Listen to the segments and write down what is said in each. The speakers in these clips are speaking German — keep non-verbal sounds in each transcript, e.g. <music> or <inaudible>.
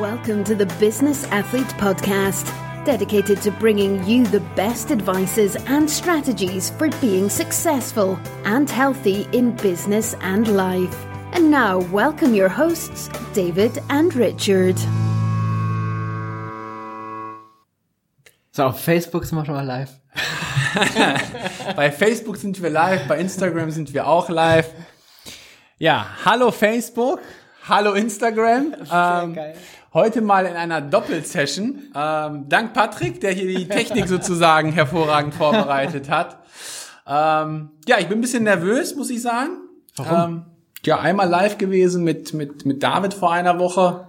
Welcome to the Business Athlete Podcast, dedicated to bringing you the best advices and strategies for being successful and healthy in business and life. And now, welcome your hosts, David and Richard. So, auf Facebook sind wir schon mal live. <laughs> bei Facebook sind wir live, bei Instagram sind wir auch live. Ja, hallo Facebook, hallo Instagram. <laughs> Ähm, heute mal in einer Doppelsession. Ähm, dank Patrick, der hier die Technik <laughs> sozusagen hervorragend vorbereitet hat. Ähm, ja, ich bin ein bisschen nervös, muss ich sagen. Warum? Ähm, ja, einmal live gewesen mit, mit, mit David vor einer Woche.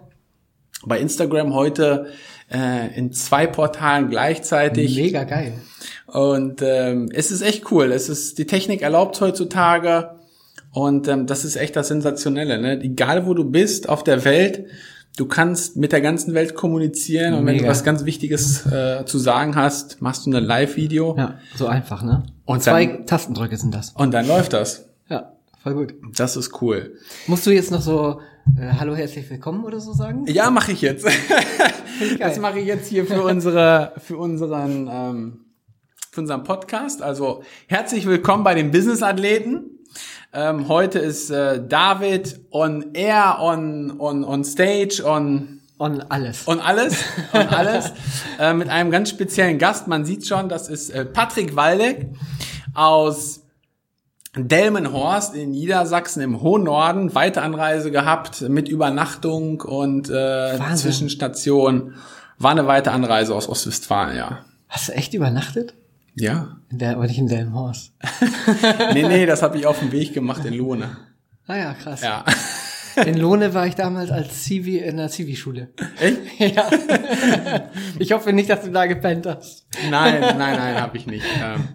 Bei Instagram heute äh, in zwei Portalen gleichzeitig. Mega geil. Und ähm, es ist echt cool. Es ist die Technik erlaubt heutzutage und ähm, das ist echt das Sensationelle. Ne? Egal wo du bist auf der Welt, du kannst mit der ganzen Welt kommunizieren und wenn Mega. du was ganz Wichtiges äh, zu sagen hast, machst du ein Live-Video Ja, so einfach, ne? Und Zwei dann- Tastendrücke sind das. und dann läuft das. Ja, voll gut. Das ist cool. Musst du jetzt noch so äh, Hallo, herzlich willkommen oder so sagen? Ja, mache ich jetzt. ich. <laughs> Das mache ich jetzt hier für unsere, für unseren, ähm, für unseren Podcast. Also herzlich willkommen bei den Business Athleten. Ähm, heute ist äh, David on air, on on on stage, on On alles. on alles, on alles <laughs> äh, mit einem ganz speziellen Gast. Man sieht schon, das ist äh, Patrick Waldeck aus Delmenhorst in Niedersachsen im hohen Norden, weite Anreise gehabt mit Übernachtung und äh, Wahnsinn. Zwischenstation. War eine weite Anreise aus Ostwestfalen, ja. Hast du echt übernachtet? Ja. In der, aber nicht in Delmenhorst. <laughs> Nee, nee, das habe ich auf dem Weg gemacht in Lohne. Ah ja, krass. Ja. In Lohne war ich damals als Zivi in der Zivi-Schule. Echt? <laughs> ja. Ich hoffe nicht, dass du da gepennt hast. Nein, nein, nein, habe ich nicht. Ähm,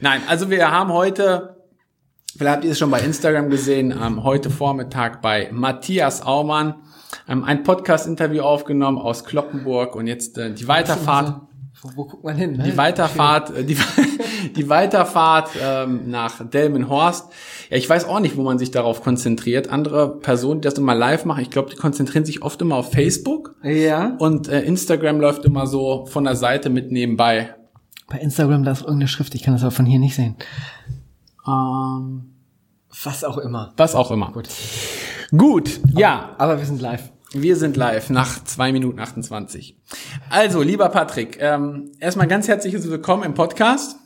nein, also wir haben heute, vielleicht habt ihr es schon bei Instagram gesehen, ähm, heute Vormittag bei Matthias Aumann ähm, ein Podcast-Interview aufgenommen aus Kloppenburg und jetzt äh, die Weiterfahrt. Wo, wo guckt man hin? Ne? Die Weiterfahrt, äh, die, <laughs> die Weiterfahrt ähm, nach Delmenhorst. Ja, ich weiß auch nicht, wo man sich darauf konzentriert. Andere Personen, die das immer live machen, ich glaube, die konzentrieren sich oft immer auf Facebook Ja. und äh, Instagram läuft immer so von der Seite mit nebenbei. Bei Instagram da ist irgendeine Schrift, ich kann das aber von hier nicht sehen. Ähm, Was auch immer. was auch immer. Gut. Gut, ja, Aber wir sind live. Wir sind live nach zwei Minuten 28. Also, lieber Patrick, ähm, erstmal ganz herzliches Willkommen im Podcast.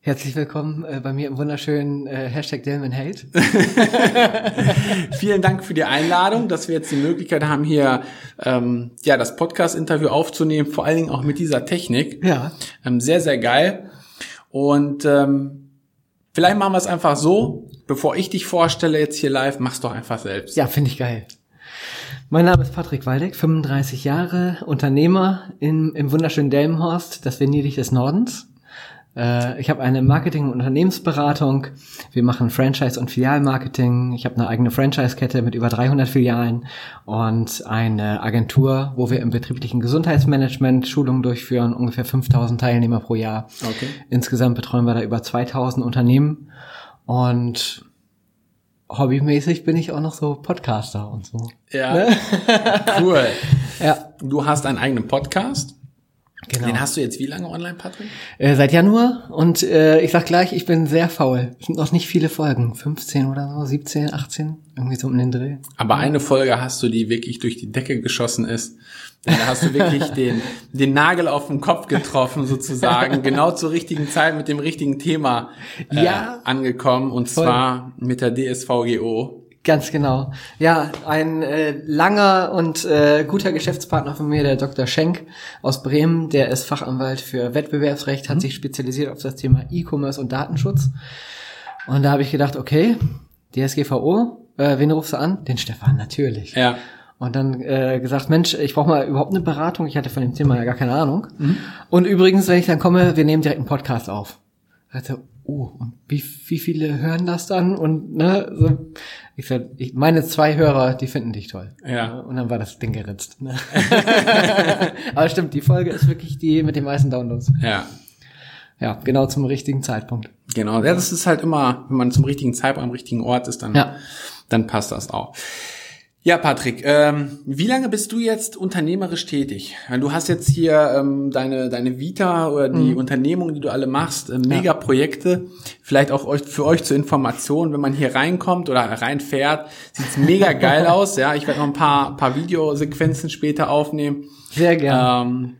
Herzlich willkommen äh, bei mir im wunderschönen äh, Hashtag Delman Hate. <laughs> Vielen Dank für die Einladung, dass wir jetzt die Möglichkeit haben, hier ähm, ja das Podcast-Interview aufzunehmen, vor allen Dingen auch mit dieser Technik. Ja. Ähm, sehr, sehr geil. Und ähm, vielleicht machen wir es einfach so, bevor ich dich vorstelle jetzt hier live, mach's doch einfach selbst. Ja, finde ich geil. Mein Name ist Patrick Waldeck, 35 Jahre, Unternehmer in, im wunderschönen Delmenhorst, das Venedig des Nordens. Äh, ich habe eine Marketing- und Unternehmensberatung. Wir machen Franchise- und Filialmarketing. Ich habe eine eigene Franchise-Kette mit über 300 Filialen und eine Agentur, wo wir im betrieblichen Gesundheitsmanagement Schulungen durchführen, ungefähr 5000 Teilnehmer pro Jahr. Okay. Insgesamt betreuen wir da über 2000 Unternehmen und hobbymäßig bin ich auch noch so Podcaster und so. Ja. cool. <laughs> Ja, Du hast einen eigenen Podcast. Genau. Den hast du jetzt wie lange online, Patrick? Äh, seit Januar und äh, ich sag gleich, ich bin sehr faul. Es sind noch nicht viele Folgen. 15 oder so, 17, 18, irgendwie so um den Dreh. Aber eine Folge hast du, die wirklich durch die Decke geschossen ist. Da hast du wirklich <laughs> den, den Nagel auf den Kopf getroffen, sozusagen. genau zur richtigen Zeit mit dem richtigen Thema äh, Ja. angekommen. Und Voll. zwar mit der DSVGO. Ganz genau. Ja, ein äh, langer und äh, guter Geschäftspartner von mir, der Dr. Schenk aus Bremen, der ist Fachanwalt für Wettbewerbsrecht, hat sich spezialisiert auf das Thema E-Commerce und Datenschutz. Und da habe ich gedacht, okay, DSGVO, äh, wen rufst du an? Den Stefan, natürlich. Ja. Und dann äh, gesagt, Mensch, ich brauche mal überhaupt eine Beratung. Ich hatte von dem Thema ja gar keine Ahnung. Und übrigens, wenn ich dann komme, wir nehmen direkt einen Podcast auf. Dachte, oh, und wie, wie viele hören das dann? Und ne, so, ich sag, ich, meine zwei Hörer, die finden dich toll. Ja. Und dann war das Ding geritzt. Ne? <laughs> Aber stimmt, die Folge ist wirklich die mit den meisten Downloads. Ja. Ja, genau zum richtigen Zeitpunkt. Genau. Ja, das ist halt immer, wenn man zum richtigen Zeitpunkt am richtigen Ort ist, dann, Ja. dann passt das auch. Ja, Patrick, ähm, wie lange bist du jetzt unternehmerisch tätig? Du hast jetzt hier ähm, deine, deine Vita oder die mhm. Unternehmungen, die du alle machst, äh, mega Projekte. Vielleicht auch euch, für euch zur Information, wenn man hier reinkommt oder reinfährt, sieht's mega <laughs> geil aus. Ja, ich werde noch ein paar, paar Videosequenzen später aufnehmen. Sehr gerne. Ähm,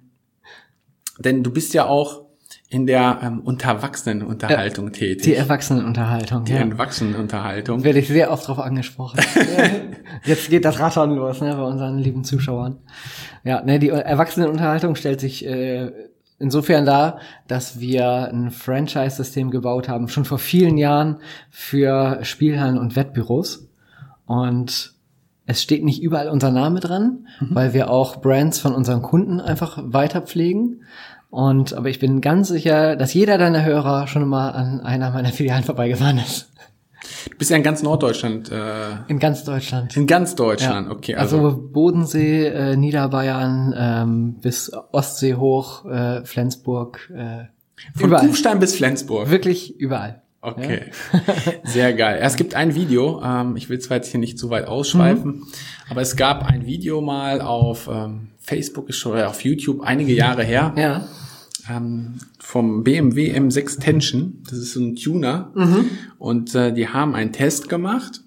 denn du bist ja auch in der ähm, Unterwachsenenunterhaltung ja, tätig. Die Erwachsenenunterhaltung. Die ja. Erwachsenenunterhaltung. Werde ich sehr oft darauf angesprochen. <laughs> Jetzt geht das Rattern los, ne, bei unseren lieben Zuschauern. Ja, ne, die Erwachsenenunterhaltung stellt sich äh, insofern dar, dass wir ein Franchise-System gebaut haben, schon vor vielen Jahren für Spielhallen und Wettbüros. Und es steht nicht überall unser Name dran, mhm. weil wir auch Brands von unseren Kunden einfach weiter pflegen. Und aber ich bin ganz sicher, dass jeder deiner Hörer schon mal an einer meiner <laughs> Filialen vorbeigefahren ist. Du bist ja in ganz Norddeutschland. Äh, in ganz Deutschland. In ganz Deutschland, ja. okay. Also, also Bodensee, äh, Niederbayern ähm, bis Ostsee hoch, äh, Flensburg. Äh, Von überall. Kufstein bis Flensburg. Wirklich überall. Okay, ja? <laughs> sehr geil. Es gibt ein Video, ähm, ich will zwar jetzt hier nicht zu weit ausschweifen, mhm. aber es gab ein Video mal auf ähm, Facebook ist schon oder auf YouTube einige Jahre her. Ja ähm, vom BMW M6 Tension. Das ist so ein Tuner. Mhm. Und äh, die haben einen Test gemacht,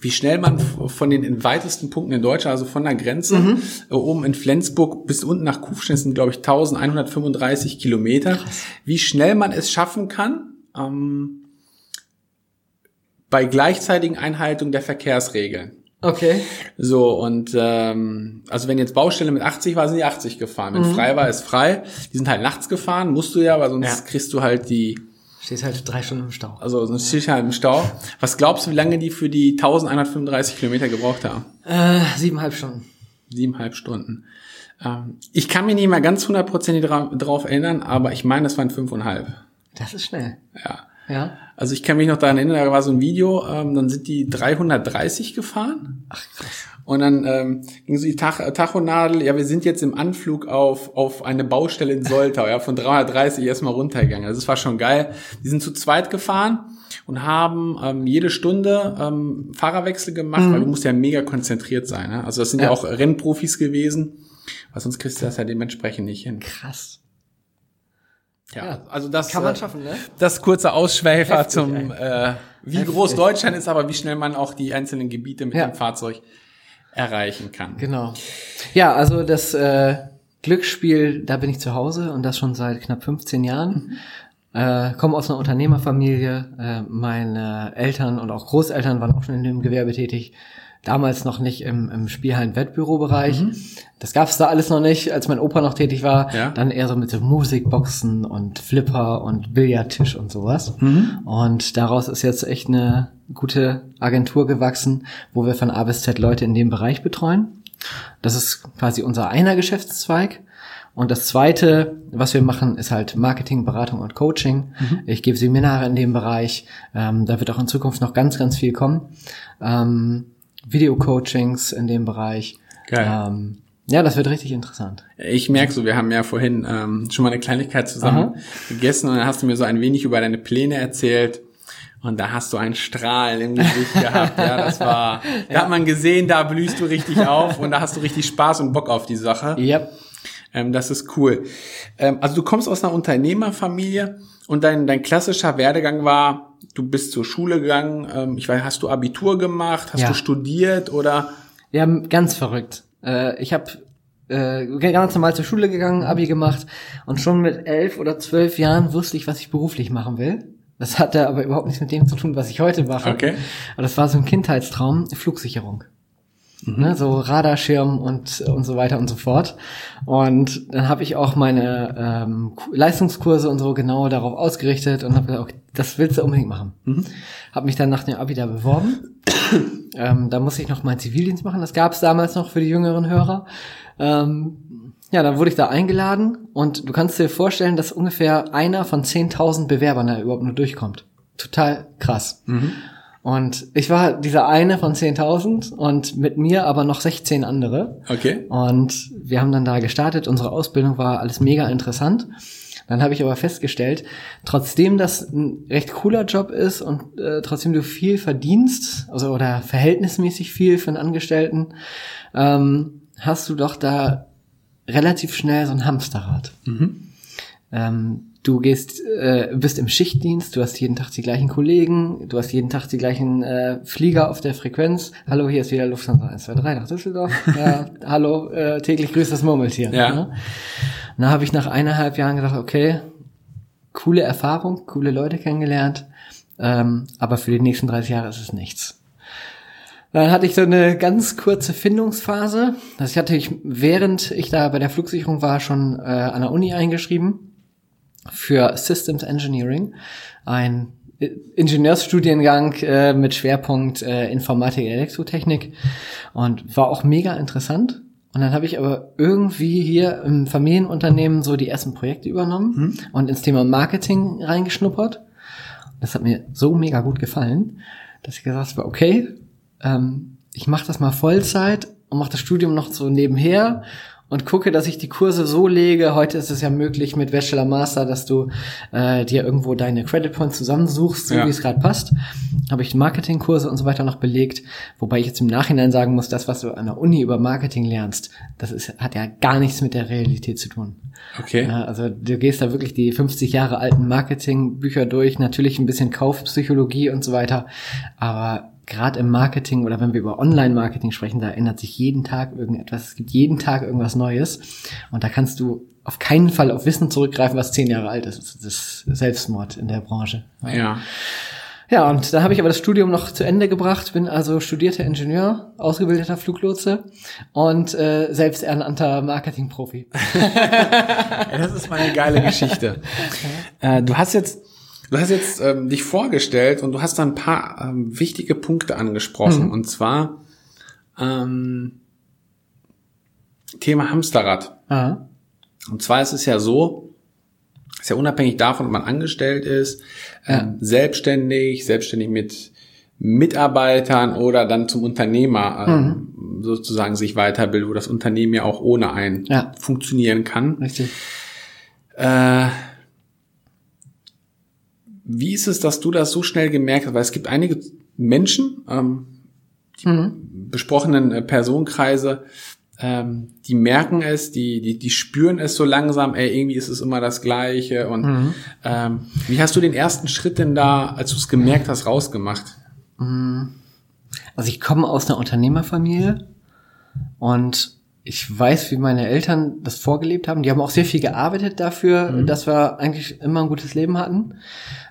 wie schnell man von den weitesten Punkten in Deutschland, also von der Grenze, mhm. äh, oben in Flensburg bis unten nach Kufstein sind, glaube ich, 1135 Kilometer, Krass. wie schnell man es schaffen kann, ähm, bei gleichzeitigen Einhaltung der Verkehrsregeln. Okay. So, und ähm, also wenn jetzt Baustelle mit 80 war, sind die 80 gefahren. Wenn mhm. frei war, ist frei. Die sind halt nachts gefahren, musst du ja, weil sonst ja. kriegst du halt die. Stehst halt drei Stunden im Stau. Also sonst stehst du halt im Stau. Was glaubst du, wie lange die für die 1135 Kilometer gebraucht haben? Äh, siebeneinhalb Stunden. Siebeneinhalb Stunden. Ähm, ich kann mich nicht mehr ganz hundertprozentig drauf erinnern, aber ich meine, es waren fünfeinhalb. Das ist schnell. Ja. Ja. Also ich kann mich noch daran erinnern, da war so ein Video, ähm, dann sind die 330 gefahren. Ach krass. Und dann ähm, ging so die Tach Tachonadel, ja, wir sind jetzt im Anflug auf, auf eine Baustelle in Soltau, <laughs> ja, von 330 erstmal runtergegangen. Also das war schon geil. Die sind zu zweit gefahren und haben ähm, jede Stunde ähm, Fahrerwechsel gemacht, mhm. weil du musst ja mega konzentriert sein. Ne? Also das sind ja. ja auch Rennprofis gewesen, weil sonst kriegst du das ja dementsprechend nicht hin. Krass. Ja, ja, also das kann man äh, schaffen, ne? Das kurze Ausschweifer Heftig, zum äh, wie Heftig. groß Deutschland ist, aber wie schnell man auch die einzelnen Gebiete mit ja. dem Fahrzeug erreichen kann. Genau. Ja, also das äh, Glücksspiel, da bin ich zu Hause und das schon seit knapp 15 Jahren. Mhm. Äh, komme aus einer Unternehmerfamilie. Äh, meine Eltern und auch Großeltern waren auch schon in dem Gewerbe tätig damals noch nicht im, im Spielhallen-Wettbürobereich. Mhm. Das gab's da alles noch nicht, als mein Opa noch tätig war. Ja. Dann eher so mit so Musikboxen und Flipper und Billardtisch und sowas. Mhm. Und daraus ist jetzt echt eine gute Agentur gewachsen, wo wir von A bis Z Leute in dem Bereich betreuen. Das ist quasi unser einer Geschäftszweig. Und das zweite, was wir machen, ist halt Marketing, Beratung und Coaching. Mhm. Ich gebe Seminare in dem Bereich. Ähm, da wird auch in Zukunft noch ganz, ganz viel kommen. Ähm, Video-Coachings in dem Bereich. Geil. Ähm, ja, das wird richtig interessant. Ich merke so, wir haben ja vorhin ähm, schon mal eine Kleinigkeit zusammen Aha. gegessen und dann hast du mir so ein wenig über deine Pläne erzählt. Und da hast du einen Strahlen im Gesicht <laughs> gehabt. Ja, das war, da ja. hat man gesehen, da blühst du richtig auf und da hast du richtig Spaß und Bock auf die Sache. Yep. Ähm, das ist cool. Ähm, also du kommst aus einer Unternehmerfamilie und dein, dein klassischer Werdegang war, du bist zur Schule gegangen, ähm, ich weiß, hast du Abitur gemacht, hast ja. du studiert oder? Ja, ganz verrückt. Äh, ich habe äh, ganz normal zur Schule gegangen, Abi gemacht und schon mit elf oder zwölf Jahren wusste ich, was ich beruflich machen will. Das hatte aber überhaupt nichts mit dem zu tun, was ich heute mache. Okay. Aber das war so ein Kindheitstraum, Flugsicherung. Mhm. Ne, so Radarschirm und und so weiter und so fort. Und dann habe ich auch meine ähm, Leistungskurse und so genau darauf ausgerichtet und habe gesagt, das willst du unbedingt machen. Mhm. Habe mich dann nach dem Abi da beworben. <clears throat> ähm, da musste ich noch meinen Zivildienst machen. Das gab es damals noch für die jüngeren Hörer. Ähm, ja, dann wurde ich da eingeladen und du kannst dir vorstellen, dass ungefähr einer von 10.000 Bewerbern da überhaupt nur durchkommt. Total krass. Mhm. Und ich war dieser eine von 10.000 und mit mir aber noch 16 andere. Okay. Und wir haben dann da gestartet. Unsere Ausbildung war alles mega interessant. Dann habe ich aber festgestellt, trotzdem das ein recht cooler Job ist und äh, trotzdem du viel verdienst, also oder verhältnismäßig viel für einen Angestellten, ähm, hast du doch da relativ schnell so ein Hamsterrad. Mhm. Ähm, du gehst, äh, bist im Schichtdienst, du hast jeden Tag die gleichen Kollegen, du hast jeden Tag die gleichen äh, Flieger auf der Frequenz. Hallo, hier ist wieder Lufthansa 123 nach Düsseldorf. <laughs> ja, hallo, äh, täglich grüßt das Murmeltier. Ja. Ne? Dann habe ich nach eineinhalb Jahren gedacht, okay, coole Erfahrung, coole Leute kennengelernt, ähm, aber für die nächsten 30 Jahre ist es nichts. Dann hatte ich so eine ganz kurze Findungsphase. Das hatte ich, während ich da bei der Flugsicherung war, schon äh, an der Uni eingeschrieben für Systems Engineering, ein Ingenieursstudiengang äh, mit Schwerpunkt äh, Informatik, Elektrotechnik und war auch mega interessant. Und dann habe ich aber irgendwie hier im Familienunternehmen so die ersten Projekte übernommen mhm. und ins Thema Marketing reingeschnuppert. Das hat mir so mega gut gefallen, dass ich gesagt habe, okay, ähm, ich mache das mal Vollzeit und mache das Studium noch so nebenher und gucke, dass ich die Kurse so lege. Heute ist es ja möglich mit Bachelor Master, dass du äh, dir irgendwo deine Credit Points zusammensuchst, so ja. wie es gerade passt. Habe ich Marketingkurse und so weiter noch belegt, wobei ich jetzt im Nachhinein sagen muss, das, was du an der Uni über Marketing lernst, das ist, hat ja gar nichts mit der Realität zu tun. Okay. Ja, also du gehst da wirklich die 50 Jahre alten Marketingbücher durch, natürlich ein bisschen Kaufpsychologie und so weiter, aber gerade im Marketing oder wenn wir über Online-Marketing sprechen, da ändert sich jeden Tag irgendetwas. Es gibt jeden Tag irgendwas Neues. Und da kannst du auf keinen Fall auf Wissen zurückgreifen, was zehn Jahre alt ist. Das ist Selbstmord in der Branche. Ja. Ja, und da habe ich aber das Studium noch zu Ende gebracht, bin also studierter Ingenieur, ausgebildeter Fluglotse und äh, selbst ernannter Marketingprofi. <laughs> das ist mal eine geile Geschichte. <laughs> Äh, du hast jetzt Du hast jetzt ähm, dich vorgestellt und du hast da ein paar ähm, wichtige Punkte angesprochen. Mhm. Und zwar ähm, Thema Hamsterrad. Aha. Und zwar ist es ja so, ist ja unabhängig davon, ob man angestellt ist, ja. ähm, selbstständig, selbstständig mit Mitarbeitern oder dann zum Unternehmer ähm, mhm. sozusagen sich weiterbildet, wo das Unternehmen ja auch ohne einen ja. funktionieren kann. Richtig. Äh, wie ist es, dass du das so schnell gemerkt hast? Weil es gibt einige Menschen, ähm, mhm. besprochenen äh, Personenkreise, ähm, die merken es, die, die, die spüren es so langsam, ey, irgendwie ist es immer das Gleiche. Und mhm. ähm, wie hast du den ersten Schritt denn da, als du es gemerkt hast, rausgemacht? Mhm. Also ich komme aus einer Unternehmerfamilie und ich weiß, wie meine Eltern das vorgelebt haben. Die haben auch sehr viel gearbeitet dafür, mhm. dass wir eigentlich immer ein gutes Leben hatten,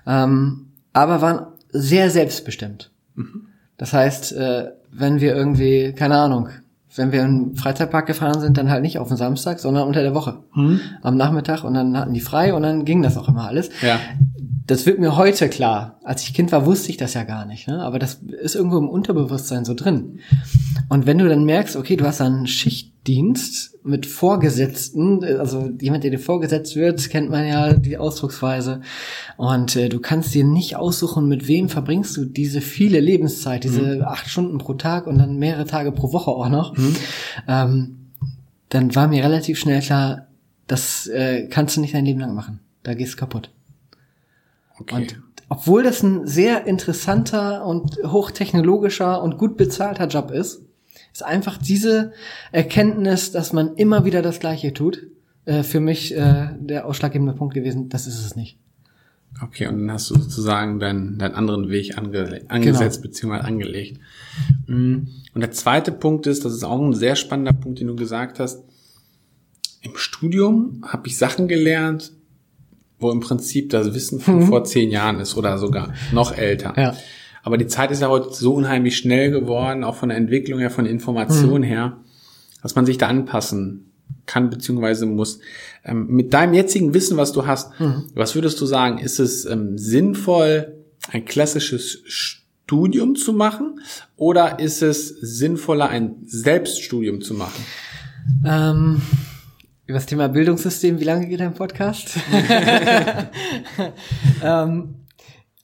ähm, aber waren sehr selbstbestimmt. Mhm. Das heißt, äh, wenn wir irgendwie, keine Ahnung, wenn wir in den Freizeitpark gefahren sind, dann halt nicht auf den Samstag, sondern unter der Woche. Mhm. Am Nachmittag und dann hatten die frei und dann ging das auch immer alles. Ja. Das wird mir heute klar. Als ich Kind war, wusste ich das ja gar nicht. Ne? Aber das ist irgendwo im Unterbewusstsein so drin. Und wenn du dann merkst, okay, du hast einen Schichtdienst mit Vorgesetzten, also jemand, der dir vorgesetzt wird, kennt man ja die Ausdrucksweise. Und äh, du kannst dir nicht aussuchen, mit wem verbringst du diese viele Lebenszeit, diese mhm. acht Stunden pro Tag und dann mehrere Tage pro Woche auch noch. Mhm. Ähm, dann war mir relativ schnell klar, das äh, kannst du nicht dein Leben lang machen. Da gehst du kaputt. Okay. Und obwohl das ein sehr interessanter und hochtechnologischer und gut bezahlter Job ist, ist einfach diese Erkenntnis, dass man immer wieder das Gleiche tut, äh, für mich äh, der ausschlaggebende Punkt gewesen. Das ist es nicht. Okay, und dann hast du sozusagen deinen, deinen anderen Weg ange angesetzt genau. bzw. angelegt. Mm. Und der zweite Punkt ist, das ist auch ein sehr spannender Punkt, den du gesagt hast. Im Studium habe ich Sachen gelernt, wo im Prinzip das Wissen von mhm. vor zehn Jahren ist oder sogar noch älter. Ja. Aber die Zeit ist ja heute so unheimlich schnell geworden, auch von der Entwicklung her, von der Information mhm. her, dass man sich da anpassen kann beziehungsweise muss. Ähm, mit deinem jetzigen Wissen, was du hast, mhm. was würdest du sagen, ist es ähm, sinnvoll, ein klassisches Studium zu machen oder ist es sinnvoller, ein Selbststudium zu machen? Ähm über das Thema Bildungssystem, wie lange geht dein Podcast? <laughs> ähm,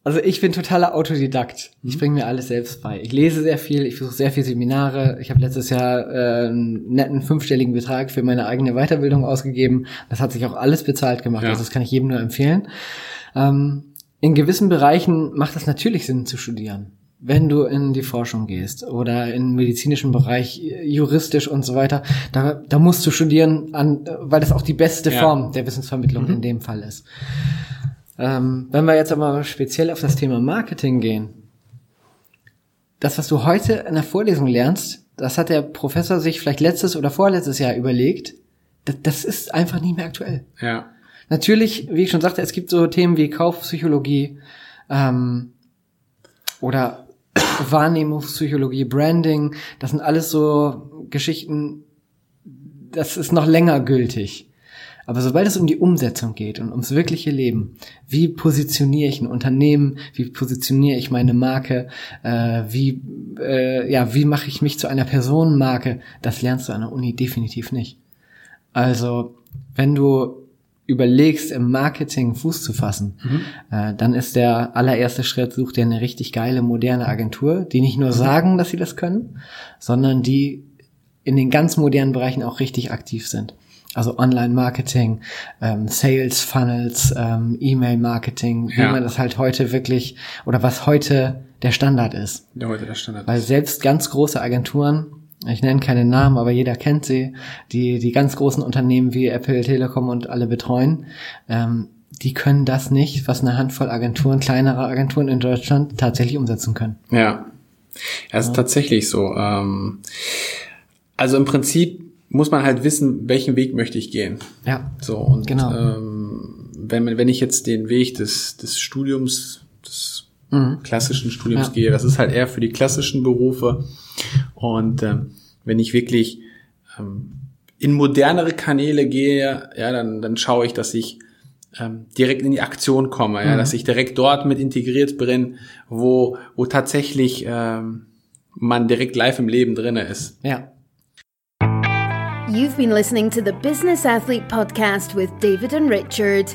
Also ich bin totaler Autodidakt. Ich bringe mir alles selbst bei. Ich lese sehr viel, ich besuche sehr viele Seminare. Ich habe letztes Jahr äh, einen netten fünfstelligen Betrag für meine eigene Weiterbildung ausgegeben. Das hat sich auch alles bezahlt gemacht. Ja. Also das kann ich jedem nur empfehlen. Ähm, in gewissen Bereichen macht es natürlich Sinn zu studieren. Wenn du in die Forschung gehst oder im medizinischen Bereich, juristisch und so weiter, da, da musst du studieren, an, weil das auch die beste ja. Form der Wissensvermittlung mhm. in dem Fall ist. Ähm, wenn wir jetzt aber speziell auf das Thema Marketing gehen, das, was du heute in der Vorlesung lernst, das hat der Professor sich vielleicht letztes oder vorletztes Jahr überlegt, das, das ist einfach nicht mehr aktuell. Ja. Natürlich, wie ich schon sagte, es gibt so Themen wie Kaufpsychologie ähm, oder Wahrnehmungspsychologie, Branding. Das sind alles so Geschichten, das ist noch länger gültig. Aber sobald es um die Umsetzung geht und ums wirkliche Leben, wie positioniere ich ein Unternehmen, wie positioniere ich meine Marke, äh, wie äh, ja, wie mache ich mich zu einer Personenmarke, das lernst du an der Uni definitiv nicht. Also wenn du überlegst, im Marketing Fuß zu fassen, mhm. äh, dann ist der allererste Schritt, such dir eine richtig geile, moderne Agentur, die nicht nur sagen, dass sie das können, sondern die in den ganz modernen Bereichen auch richtig aktiv sind. Also Online-Marketing, ähm, Sales-Funnels, ähm, E-Mail-Marketing, ja. wie man das halt heute wirklich, oder was heute der Standard ist. Der heute der Standard Weil selbst ganz große Agenturen, ich nenne keine Namen, aber jeder kennt sie, die die ganz großen Unternehmen wie Apple, Telekom und alle betreuen, ähm, die können das nicht, was eine Handvoll Agenturen, kleinere Agenturen in Deutschland tatsächlich umsetzen können. Ja, es ist ja. tatsächlich so. Ähm, also im Prinzip muss man halt wissen, welchen Weg möchte ich gehen. Ja. So und genau. ähm, wenn man, wenn ich jetzt den Weg des des Studiums, des mhm. klassischen Studiums ja. gehe, das ist halt eher für die klassischen Berufe. Und ähm, wenn ich wirklich ähm, in modernere Kanäle gehe, ja, dann dann schaue ich, dass ich ähm, direkt in die Aktion komme, ja, mhm. dass ich direkt dort mit integriert bin, wo wo tatsächlich ähm, man direkt live im Leben drinne ist. Ja. You've been listening to the Business Athlete Podcast with David and Richard.